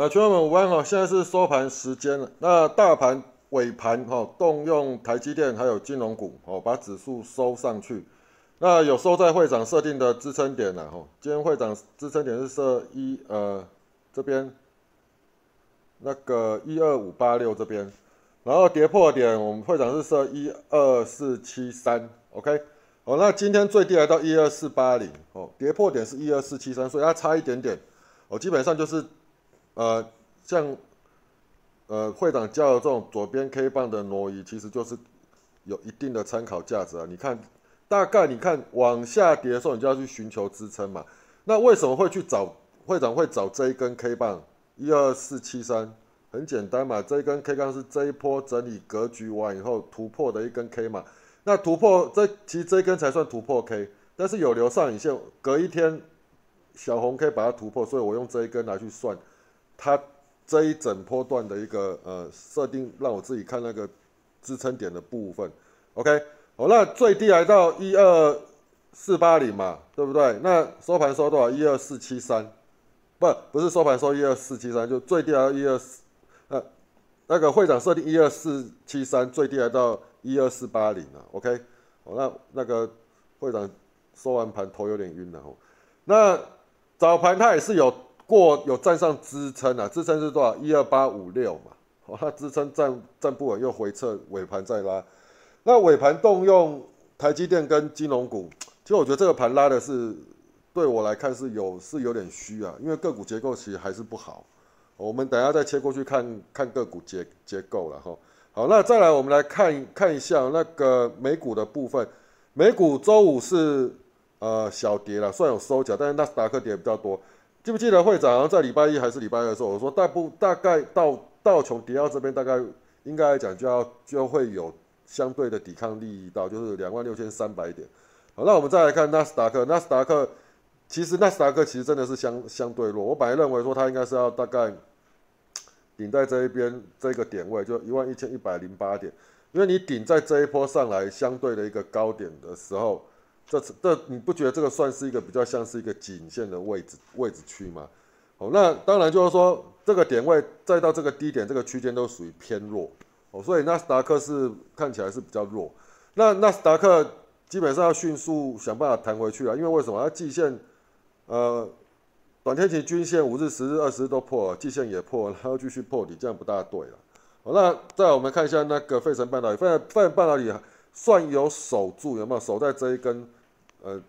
呃，群友们午安哈，现在是收盘时间了。那大盘尾盘哈，动用台积电还有金融股哦，把指数收上去。那有收在会长设定的支撑点了哈。今天会长支撑点是设一呃这边那个一二五八六这边，然后跌破点我们会长是设一二四七三，OK。哦，那今天最低来到一二四八零哦，跌破点是一二四七三，所以它差一点点哦，基本上就是。呃，像呃会长教的这种左边 K 棒的挪移，其实就是有一定的参考价值啊。你看，大概你看往下跌的时候，你就要去寻求支撑嘛。那为什么会去找会长会找这一根 K 棒一二四七三？很简单嘛，这一根 K 棒是这一波整理格局完以后突破的一根 K 嘛。那突破这其实这一根才算突破 K，但是有留上影线，隔一天小红 K 把它突破，所以我用这一根来去算。它这一整波段的一个呃设定，让我自己看那个支撑点的部分，OK，好，那最低来到一二四八零嘛，对不对？那收盘收多少？一二四七三，不，不是收盘收一二四七三，就最低来到一二四，呃，那个会长设定一二四七三，最低来到一二四八零啊，OK，好，那那个会长收完盘头有点晕了哦，那早盘它也是有。过有站上支撑啊，支撑是多少？一二八五六嘛，好，它支撑站站不稳，又回撤，尾盘再拉。那尾盘动用台积电跟金融股，其实我觉得这个盘拉的是对我来看是有是有点虚啊，因为个股结构其实还是不好。我们等下再切过去看看个股结结构了哈。好，那再来我们来看看一下那个美股的部分，美股周五是呃小跌了，算有收脚，但是纳斯达克跌比较多。记不记得会长在礼拜一还是礼拜二的时候，我说大部大概到到从迪奥这边大概应该来讲就要就会有相对的抵抗力到，就是两万六千三百点。好，那我们再来看纳斯达克，纳斯达克其实纳斯达克其实真的是相相对弱。我本来认为说它应该是要大概顶在这一边这个点位，就一万一千一百零八点，因为你顶在这一波上来相对的一个高点的时候。这这你不觉得这个算是一个比较像是一个颈线的位置位置区吗？哦，那当然就是说这个点位再到这个低点这个区间都属于偏弱哦，所以纳斯达克是看起来是比较弱。那纳斯达克基本上要迅速想办法弹回去了，因为为什么？它季线呃短天期均线五日、十日、二十日都破了，季线也破了，还要继续破底，这样不大对了。好，那再我们看一下那个费城半导体，费费城半导体算有守住，有没有守在这一根？呃，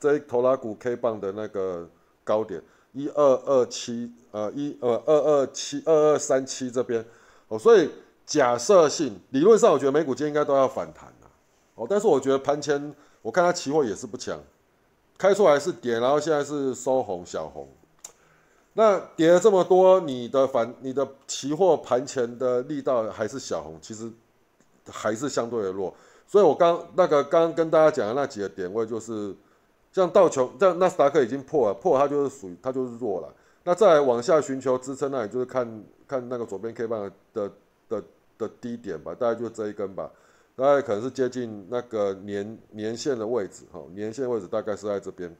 这一头拉股 K 棒的那个高点一二二七，呃一呃二二七二二三七这边，哦，所以假设性理论上，我觉得美股今天应该都要反弹了，哦，但是我觉得盘前我看它期货也是不强，开出来是跌，然后现在是收红小红，那跌了这么多，你的反你的期货盘前的力道还是小红，其实还是相对的弱。所以，我刚那个刚跟大家讲的那几个点位，就是像道琼，像纳斯达克已经破了，破它就是属于它就是弱了。那再往下寻求支撑，那也就是看看那个左边 K 棒的的的低点吧，大概就这一根吧，大概可能是接近那个年年线的位置，哈，年线位置大概是在这边。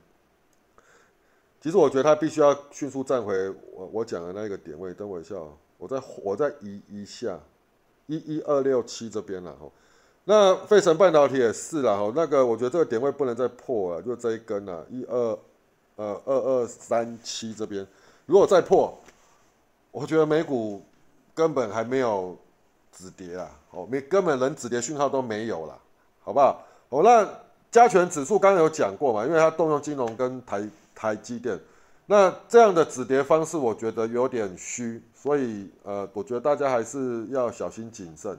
其实我觉得它必须要迅速站回我我讲的那个点位，等我一下，我再我再移一下，一一二六七这边了，哈。那费城半导体也是啦，哈，那个我觉得这个点位不能再破了，就这一根啊，一二，呃，二二三七这边，如果再破，我觉得美股根本还没有止跌啊，哦，没根本连止跌讯号都没有了，好不好？哦，那加权指数刚刚有讲过嘛，因为它动用金融跟台台积电，那这样的止跌方式我觉得有点虚，所以呃，我觉得大家还是要小心谨慎。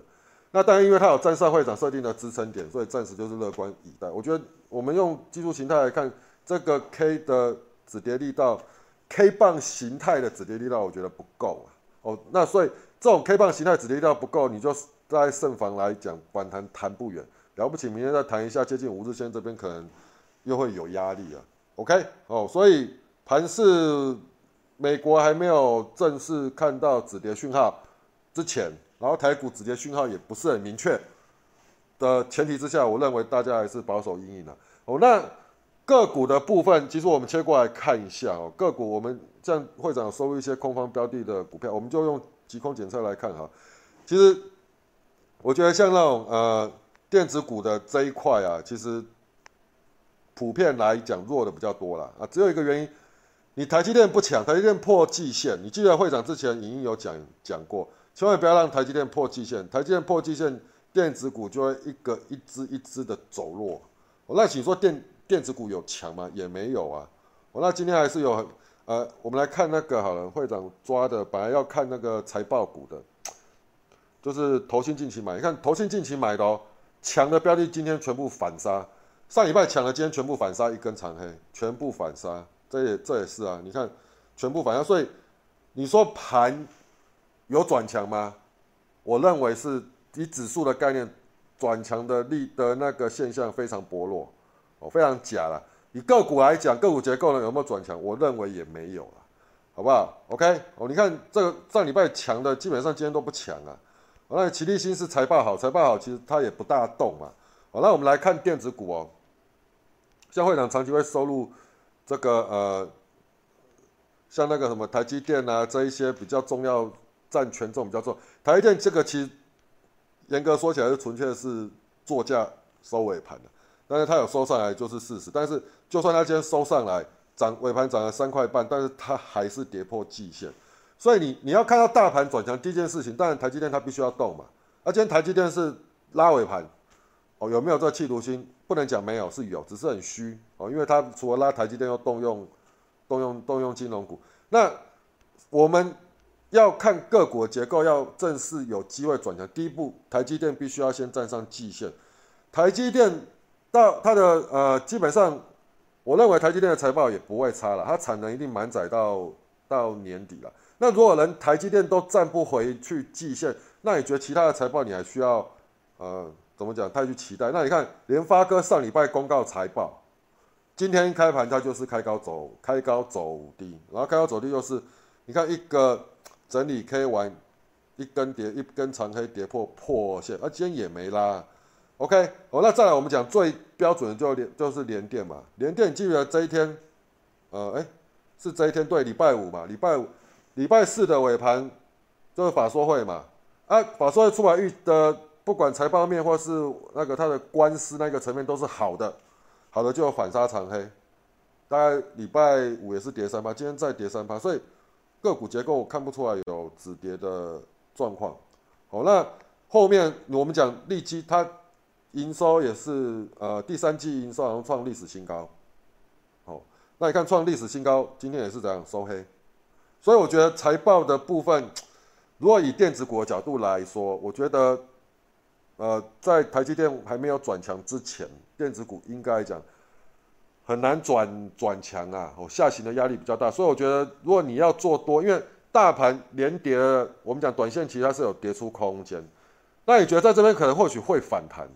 那当然，因为它有站上会长设定的支撑点，所以暂时就是乐观以待。我觉得我们用技术形态来看，这个 K 的止跌力道，K 棒形态的止跌力道，我觉得不够啊。哦，那所以这种 K 棒形态止跌力道不够，你就在胜防来讲，反弹弹不远。了不起，明天再弹一下，接近五日线这边可能又会有压力啊。OK，哦，所以盘市美国还没有正式看到止跌讯号之前。然后台股止跌讯号也不是很明确的前提之下，我认为大家还是保守阴影的。哦，那个股的部分，其实我们切过来看一下哦。个股我们这样会长收一些空方标的的股票，我们就用急空检测来看哈。其实我觉得像那种呃电子股的这一块啊，其实普遍来讲弱的比较多了啊。只有一个原因，你台积电不强，台积电破季线。你记得会长之前已经有讲讲过，千万不要让台积电破季线。台积电破季线，电子股就会一个一只一只的走弱。我那请说电。电子股有强吗？也没有啊。我那今天还是有，呃，我们来看那个好了，会长抓的，本来要看那个财报股的，就是投信近期买，你看投信近期买的哦，强的标的今天全部反杀，上礼拜强的今天全部反杀，一根长黑，全部反杀，这也这也是啊，你看全部反杀，所以你说盘有转强吗？我认为是以指数的概念，转强的力的那个现象非常薄弱。哦非常假了。以个股来讲，个股结构呢有没有转强？我认为也没有了，好不好？OK，哦，你看这个上礼拜强的，基本上今天都不强啊。那齐力新是财报好，财报好，其实它也不大动嘛。好，那我们来看电子股哦，像会长长期会收入这个呃，像那个什么台积电啊，这一些比较重要、占权重比较重。台积电这个其实严格说起来是纯粹是作价收尾盘的。但是它有收上来就是事实，但是就算它今天收上来涨尾盘涨了三块半，但是它还是跌破季线，所以你你要看到大盘转强第一件事情，当然台积电它必须要动嘛。那今天台积电是拉尾盘，哦有没有这企图心？不能讲没有，是有，只是很虚哦，因为它除了拉台积电，又动用动用动用金融股。那我们要看个股结构，要正式有机会转强，第一步台积电必须要先站上季线，台积电。到它的呃，基本上，我认为台积电的财报也不会差了，它产能一定满载到到年底了。那如果连台积电都站不回去季线，那你觉得其他的财报你还需要呃怎么讲太去期待？那你看联发科上礼拜公告财报，今天开盘它就是开高走开高走低，然后开高走低又是你看一个整理 K 完一根跌一根长黑跌破破线，啊今天也没拉。OK，好，那再来我们讲最标准的就连就是连电嘛，连电记得这一天，呃，哎，是这一天对，礼拜五嘛，礼拜五、礼拜四的尾盘就是法说会嘛，啊，法说会出来预的，不管财报面或是那个它的官司那个层面都是好的，好的就反杀长黑，大概礼拜五也是跌三趴，今天再跌三趴，所以个股结构看不出来有止跌的状况。好，那后面我们讲利基它。营收也是，呃，第三季营收好像创历史新高，好，那你看创历史新高，今天也是这样收黑，所以我觉得财报的部分，如果以电子股的角度来说，我觉得，呃，在台积电还没有转强之前，电子股应该讲很难转转强啊，哦，下行的压力比较大，所以我觉得如果你要做多，因为大盘连跌，我们讲短线其实它是有跌出空间，那你觉得在这边可能或许会反弹？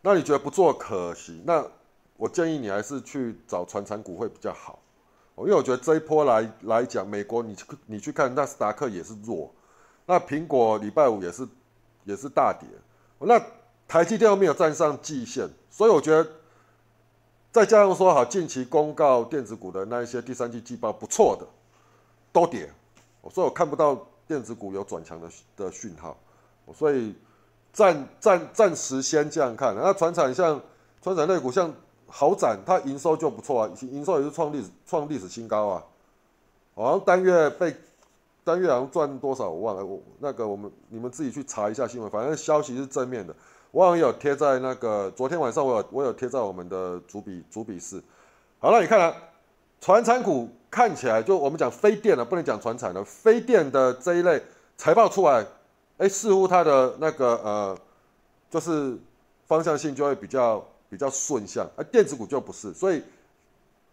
那你觉得不做可惜？那我建议你还是去找传产股会比较好，因为我觉得这一波来来讲，美国你你去看纳斯达克也是弱，那苹果礼拜五也是也是大跌，那台积电又没有站上季线，所以我觉得再加上说好近期公告电子股的那一些第三季季报不错的都跌，所以我看不到电子股有转强的的讯号，所以。暂暂暂时先这样看，那船产像船产类股像豪展，它营收就不错啊，营收也是创历史创历史新高啊，好像单月被单月好像赚多少我忘了，我那个我们你们自己去查一下新闻，反正消息是正面的，我好像有贴在那个昨天晚上我有我有贴在我们的主笔主笔室，好了，你看了船产股看起来就我们讲非电的不能讲船产的非电的这一类财报出来。哎，似乎它的那个呃，就是方向性就会比较比较顺向，而电子股就不是，所以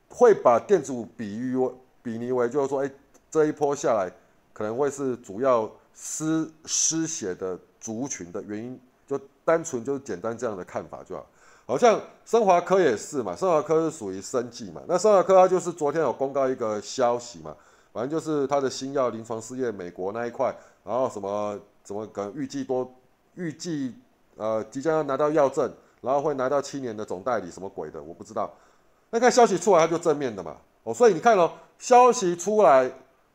会把电子股比喻比拟为就是说，哎，这一波下来可能会是主要失失血的族群的原因，就单纯就是简单这样的看法就好。好像升华科也是嘛，升华科是属于生技嘛，那升华科它就是昨天有公告一个消息嘛，反正就是它的新药临床试验美国那一块，然后什么。怎么可能预计多？预计呃即将要拿到药证，然后会拿到七年的总代理，什么鬼的，我不知道。那看消息出来，它就正面的嘛。哦，所以你看哦，消息出来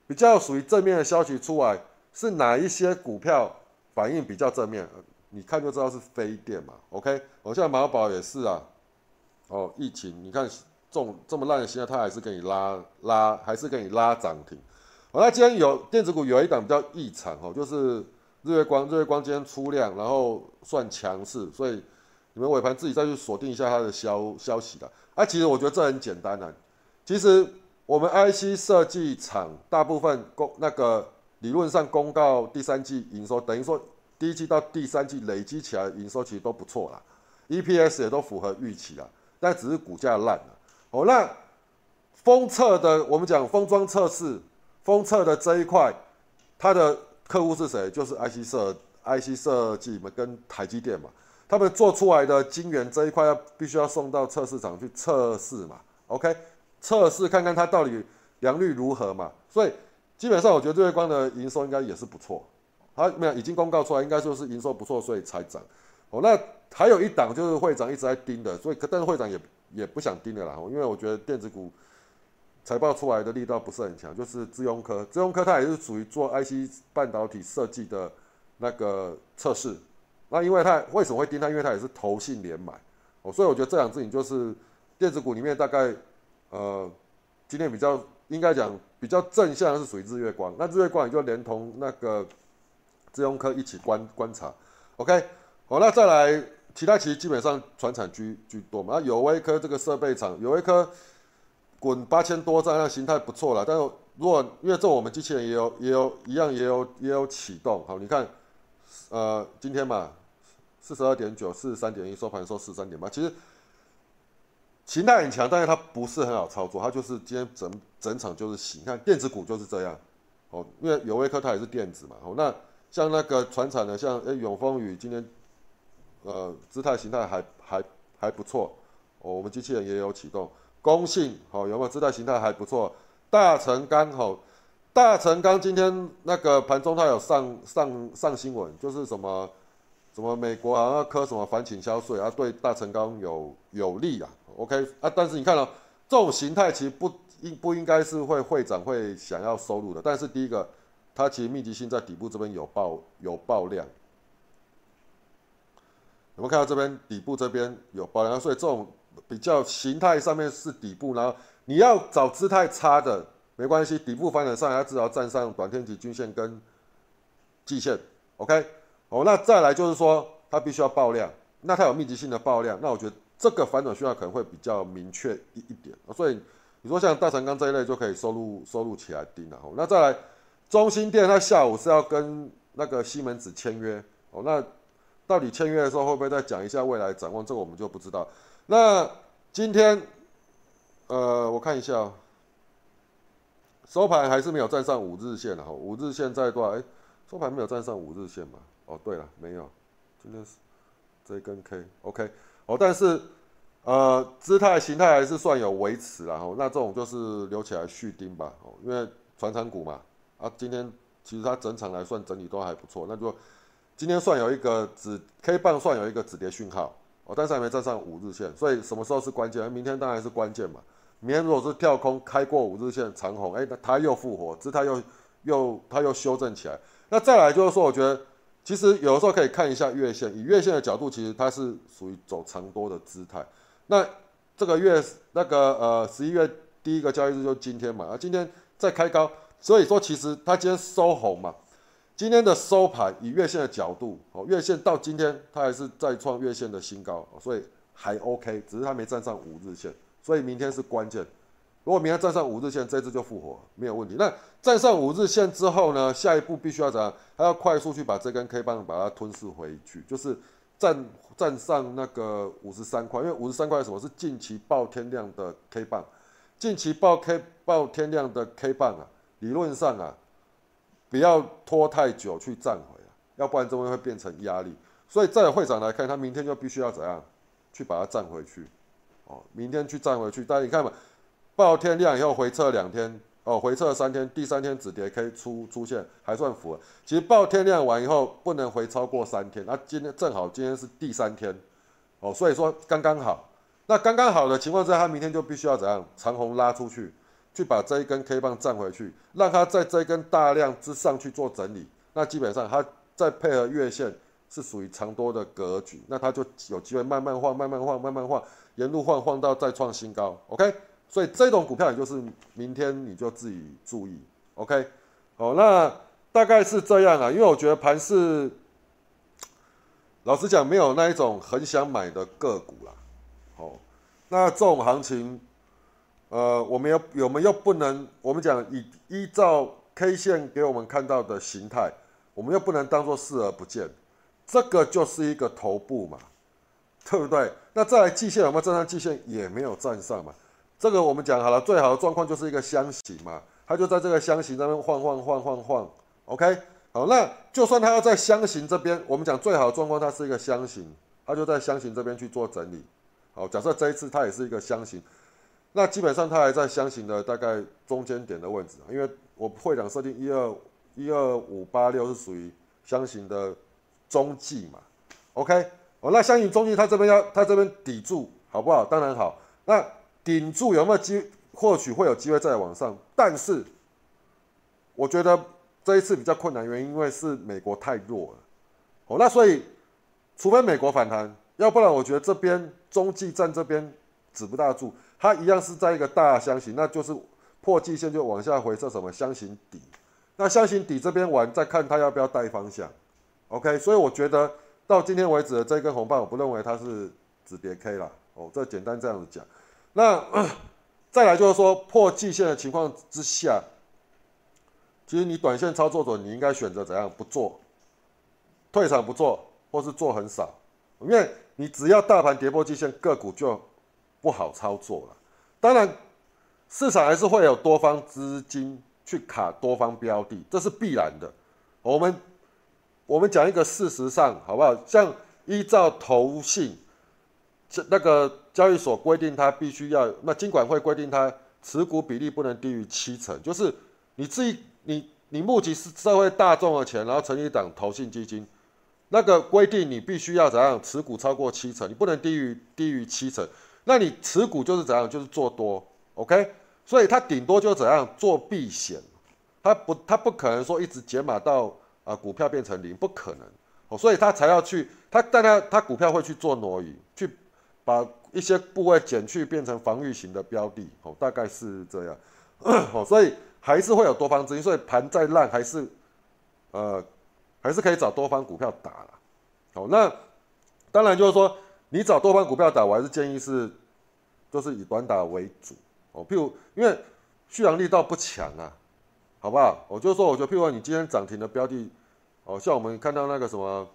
比较属于正面的消息出来，是哪一些股票反应比较正面？你看就知道是飞电嘛。OK，我像马宝也是啊。哦，疫情你看这种这么烂的形态，它还是给你拉拉，还是给你拉涨停。好，那今天有电子股有一档比较异常哦，就是日月光，日月光今天出量，然后算强势，所以你们尾盘自己再去锁定一下它的消消息的。啊，其实我觉得这很简单啊。其实我们 IC 设计厂大部分公那个理论上公告第三季营收，等于说第一季到第三季累积起来营收其实都不错啦，EPS 也都符合预期啦。但只是股价烂了。哦，那封测的，我们讲封装测试，封测的这一块，它的客户是谁？就是 IC 设 IC 设计嘛，跟台积电嘛。他们做出来的晶圆这一块要必须要送到测试场去测试嘛。OK，测试看看它到底良率如何嘛。所以基本上我觉得日月光的营收应该也是不错。它没有已经公告出来，应该说是营收不错，所以才涨。哦，那还有一档就是会长一直在盯的，所以但是会长也也不想盯的啦，因为我觉得电子股财报出来的力道不是很强，就是资庸科，资庸科它也是属于做 IC 半导体设计的那个测试，那因为它为什么会盯它？因为它也是投信连买，哦，所以我觉得这两只你就是电子股里面大概呃今天比较应该讲比较正向的是属于日月光，那日月光也就连同那个资用科一起观观察，OK。好，那再来，其他其实基本上船产居居多嘛。那友威科这个设备厂，友威科滚八千多张，那形态不错了。但是如果因为这我们机器人也有也有一样也有也有启动。好，你看，呃，今天嘛，四十二点九，四十三点一，收盘收四十三点八。其实形态很强，但是它不是很好操作。它就是今天整整场就是洗，你看电子股就是这样。哦，因为友威科它也是电子嘛。哦，那像那个船产的，像哎永丰宇今天。呃，姿态形态还还还不错，哦，我们机器人也有启动，公信好有没有？姿态形态还不错，大成钢好，大成钢今天那个盘中它有上上上新闻，就是什么什么美国好像要科什么反倾销税啊，对大成钢有有利啊，OK 啊，但是你看到这种形态其实不应不应该是会会长会想要收入的，但是第一个它其实密集性在底部这边有爆有爆量。我们看到这边底部这边有爆量，所以这种比较形态上面是底部，然后你要找姿态差的没关系，底部反转上来，至少站上短天期均线跟季线，OK，哦，那再来就是说它必须要爆量，那它有密集性的爆量，那我觉得这个反转需要可能会比较明确一一点，所以你说像大成钢这一类就可以收入收入起来盯了，哦，那再来中心店，它下午是要跟那个西门子签约，哦，那。到底签约的时候会不会再讲一下未来展望？这个我们就不知道。那今天，呃，我看一下，收盘还是没有站上五日线的哈。五日线在多少？哎，收盘没有站上五日线嘛？哦，对了，没有。今天是这一根 K，OK。哦，但是呃，姿态形态还是算有维持了哈。那这种就是留起来续盯吧。哦，因为传产股嘛，啊，今天其实它整场来算整理都还不错，那就。今天算有一个止 K 棒，算有一个止跌讯号哦，但是还没站上五日线，所以什么时候是关键？明天当然是关键嘛。明天如果是跳空开过五日线长红，哎，那它又复活，姿态又又它又修正起来。那再来就是说，我觉得其实有的时候可以看一下月线，以月线的角度，其实它是属于走长多的姿态。那这个月那个呃十一月第一个交易日就今天嘛，啊，今天再开高，所以说其实它今天收红嘛。今天的收盘以月线的角度，哦，月线到今天它还是再创月线的新高，所以还 OK，只是它没站上五日线，所以明天是关键。如果明天站上五日线，这只就复活，没有问题。那站上五日线之后呢？下一步必须要怎样？还要快速去把这根 K 棒把它吞噬回去，就是站站上那个五十三块，因为五十三块什么是近期爆天量的 K 棒，近期爆 K 爆天量的 K 棒啊，理论上啊。不要拖太久去站回啊，要不然这边会变成压力。所以在会长来看，他明天就必须要怎样去把它站回去哦，明天去站回去。但你看嘛，报天量以后回撤两天哦，回撤三天，第三天止跌可以出出现，还算符合。其实报天量完以后不能回超过三天，那今天正好今天是第三天，哦，所以说刚刚好。那刚刚好的情况之下，他明天就必须要怎样长红拉出去，去把这一根 K 棒站回去，让它在这一根大量之上去做整理。那基本上它再配合月线是属于长多的格局，那它就有机会慢慢晃、慢慢晃、慢慢晃，沿路晃晃到再创新高。OK，所以这种股票也就是明天你就自己注意。OK，好，那大概是这样啊，因为我觉得盘是老实讲没有那一种很想买的个股啦。哦，那这种行情，呃，我们又我们又不能，我们讲以依照 K 线给我们看到的形态，我们又不能当做视而不见，这个就是一个头部嘛，对不对？那再来季线有没有站上季线？也没有站上嘛。这个我们讲好了，最好的状况就是一个箱型嘛，它就在这个箱型那边晃晃晃晃晃。OK，好，那就算它要在箱型这边，我们讲最好的状况，它是一个箱型，它就在箱型这边去做整理。好，假设这一次它也是一个箱型，那基本上它还在箱型的大概中间点的位置，因为我会长设定一二一二五八六是属于箱型的中继嘛，OK，哦，那箱型中继它这边要它这边抵住好不好？当然好，那顶住有没有机或许会有机会再往上，但是我觉得这一次比较困难，原因因为是美国太弱了，哦，那所以除非美国反弹。要不然，我觉得这边中继站这边止不大住，它一样是在一个大箱型，那就是破季线就往下回撤，什么箱型底，那箱型底这边完再看它要不要带方向，OK，所以我觉得到今天为止的这根红棒，我不认为它是止跌 K 了，哦，这简单这样子讲。那 再来就是说破季线的情况之下，其实你短线操作者你应该选择怎样不做，退场不做，或是做很少，因为。你只要大盘跌破季线，个股就不好操作了。当然，市场还是会有多方资金去卡多方标的，这是必然的。我们我们讲一个事实上，好不好？像依照投信这那个交易所规定，它必须要那金管会规定，它持股比例不能低于七成，就是你自己你你募集是社会大众的钱，然后成立一档投信基金。那个规定你必须要怎样持股超过七成，你不能低于低于七成。那你持股就是怎样，就是做多，OK？所以它顶多就怎样做避险，它不它不可能说一直减码到啊股票变成零，不可能哦。所以它才要去，它但它它股票会去做挪移，去把一些部位减去变成防御型的标的哦，大概是这样哦。所以还是会有多方资金，所以盘再烂还是呃。还是可以找多方股票打了，好，那当然就是说，你找多方股票打，我还是建议是，就是以短打为主哦。譬如，因为续航力道不强啊，好不好？我就说，我觉得譬如说，你今天涨停的标的，哦，像我们看到那个什么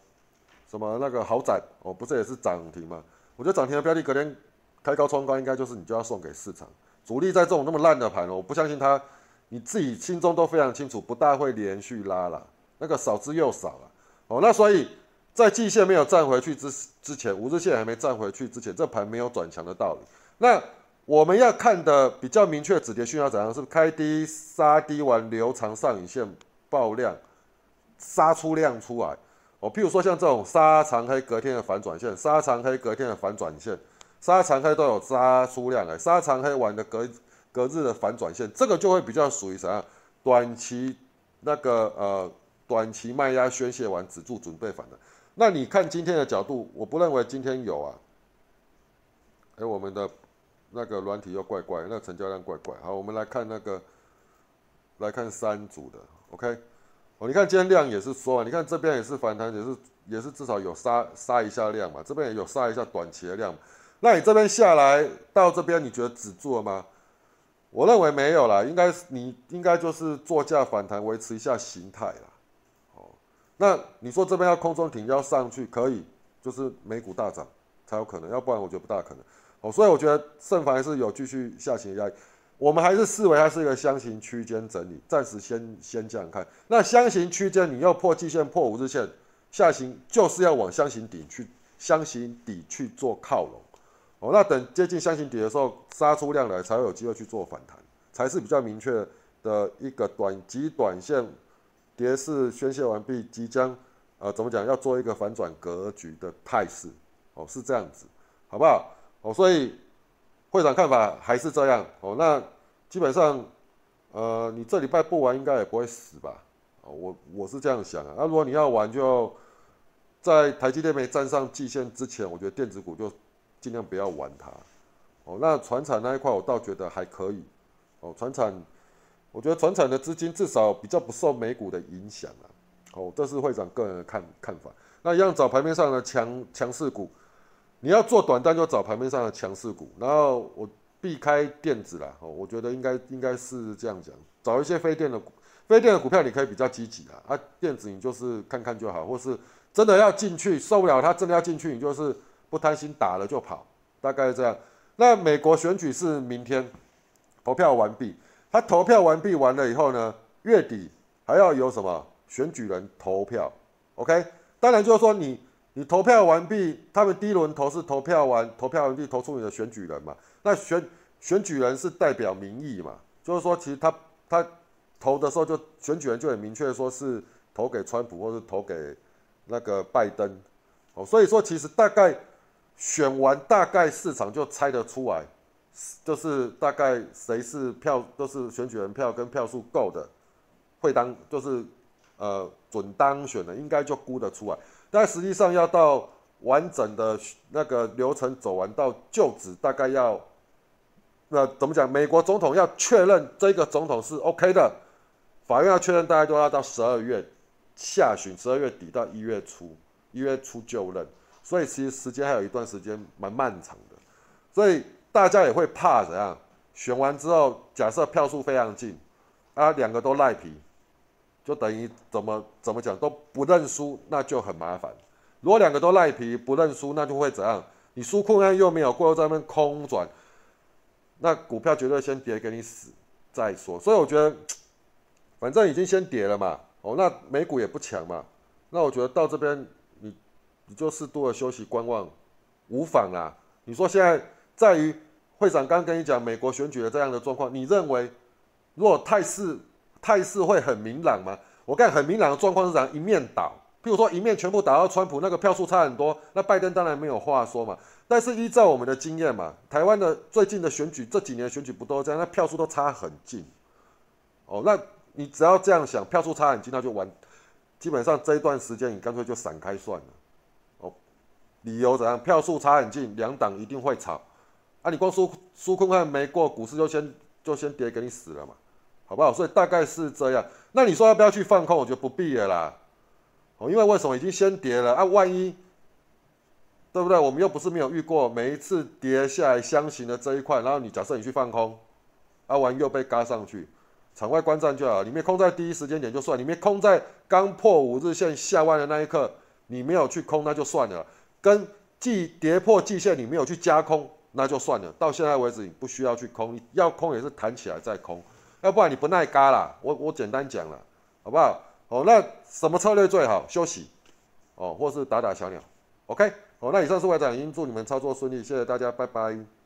什么那个豪宅，哦，不是也是涨停吗？我觉得涨停的标的，隔天开高冲高，应该就是你就要送给市场主力，在这种那么烂的盘哦，我不相信他，你自己心中都非常清楚，不大会连续拉了。那个少之又少了，哦，那所以在季线没有站回去之之前，五日线还没站回去之前，这盘没有转强的道理。那我们要看的比较明确止跌讯号怎样？是开低杀低完留长上影线爆量，杀出量出来。哦，譬如说像这种杀长黑隔天的反转线，杀长黑隔天的反转线，杀长黑都有杀出量来，杀长黑完的隔隔日的反转线，这个就会比较属于什么？短期那个呃。短期卖压宣泄完，止住准备反弹。那你看今天的角度，我不认为今天有啊。哎，我们的那个软体又怪怪，那成交量怪怪。好，我们来看那个，来看三组的，OK。哦，你看今天量也是缩啊，你看这边也是反弹，也是也是至少有杀杀一下量嘛，这边也有杀一下短期的量。那你这边下来到这边，你觉得止住了吗？我认为没有啦，应该你应该就是做价反弹，维持一下形态啦。那你说这边要空中停要上去可以，就是美股大涨才有可能，要不然我觉得不大可能。哦，所以我觉得胜凡还是有继续下行的压力。我们还是视为它是一个箱型区间整理，暂时先先这样看。那箱型区间你要破季线、破五日线，下行就是要往箱型底去，箱型底去做靠拢。哦，那等接近箱型底的时候，杀出量来才会有机会去做反弹，才是比较明确的一个短极短线。跌势宣泄完毕，即将，呃，怎么讲？要做一个反转格局的态势哦，是这样子，好不好？哦，所以会长看法还是这样，哦，那基本上，呃，你这礼拜不玩应该也不会死吧？哦，我我是这样想啊，那如果你要玩，就在台积电没站上季线之前，我觉得电子股就尽量不要玩它。哦，那船产那一块我倒觉得还可以。哦，船产，我觉得船产的资金至少比较不受美股的影响啊。哦，这是会长个人的看看法。那一样找盘面上的强强势股，你要做短单就找盘面上的强势股，然后我避开电子啦。哦，我觉得应该应该是这样讲，找一些非电的股，非电的股票你可以比较积极啊。啊，电子你就是看看就好，或是真的要进去受不了它真的要进去，你就是不贪心打了就跑，大概是这样。那美国选举是明天投票完毕，他投票完毕完了以后呢，月底还要有什么选举人投票？OK，当然就是说你你投票完毕，他们第一轮投是投票完投票完毕投出你的选举人嘛？那选选举人是代表民意嘛？就是说其实他他投的时候就选举人就很明确说是投给川普或是投给那个拜登哦，所以说其实大概。选完大概市场就猜得出来，就是大概谁是票都是选举人票跟票数够的，会当就是呃准当选的，应该就估得出来。但实际上要到完整的那个流程走完到就职，大概要那怎么讲？美国总统要确认这个总统是 OK 的，法院要确认，大概都要到十二月下旬，十二月底到一月初，一月初就任。所以其实时间还有一段时间蛮漫长的，所以大家也会怕怎样？选完之后，假设票数非常近，啊，两个都赖皮，就等于怎么怎么讲都不认输，那就很麻烦。如果两个都赖皮不认输，那就会怎样？你输空案又没有过，又在那边空转，那股票绝对先跌给你死再说。所以我觉得，反正已经先跌了嘛，哦，那美股也不强嘛，那我觉得到这边你。你就适度的休息观望，无妨啦。你说现在在于会长刚跟你讲美国选举的这样的状况，你认为如果态势态势会很明朗吗？我看很明朗的状况是样，一面倒，譬如说一面全部打到川普，那个票数差很多，那拜登当然没有话说嘛。但是依照我们的经验嘛，台湾的最近的选举这几年选举不都这样，那票数都差很近。哦，那你只要这样想，票数差很近，那就完，基本上这一段时间你干脆就闪开算了。哦理由怎样？票数差很近，两党一定会吵。啊，你光输输空案没过，股市就先就先跌给你死了嘛，好不好？所以大概是这样。那你说要不要去放空？我觉得不必了啦。哦，因为为什么已经先跌了啊？万一对不对？我们又不是没有遇过，每一次跌下来箱型的这一块，然后你假设你去放空，啊，完又被嘎上去，场外观战就好。你没空在第一时间点就算，你没空在刚破五日线下弯的那一刻，你没有去空那就算了。跟季跌破季线，你没有去加空，那就算了。到现在为止，你不需要去空，要空也是弹起来再空，要不然你不耐嘎啦。我我简单讲了，好不好？哦，那什么策略最好？休息，哦，或是打打小鸟。OK，哦，那以上是外长，已经祝你们操作顺利，谢谢大家，拜拜。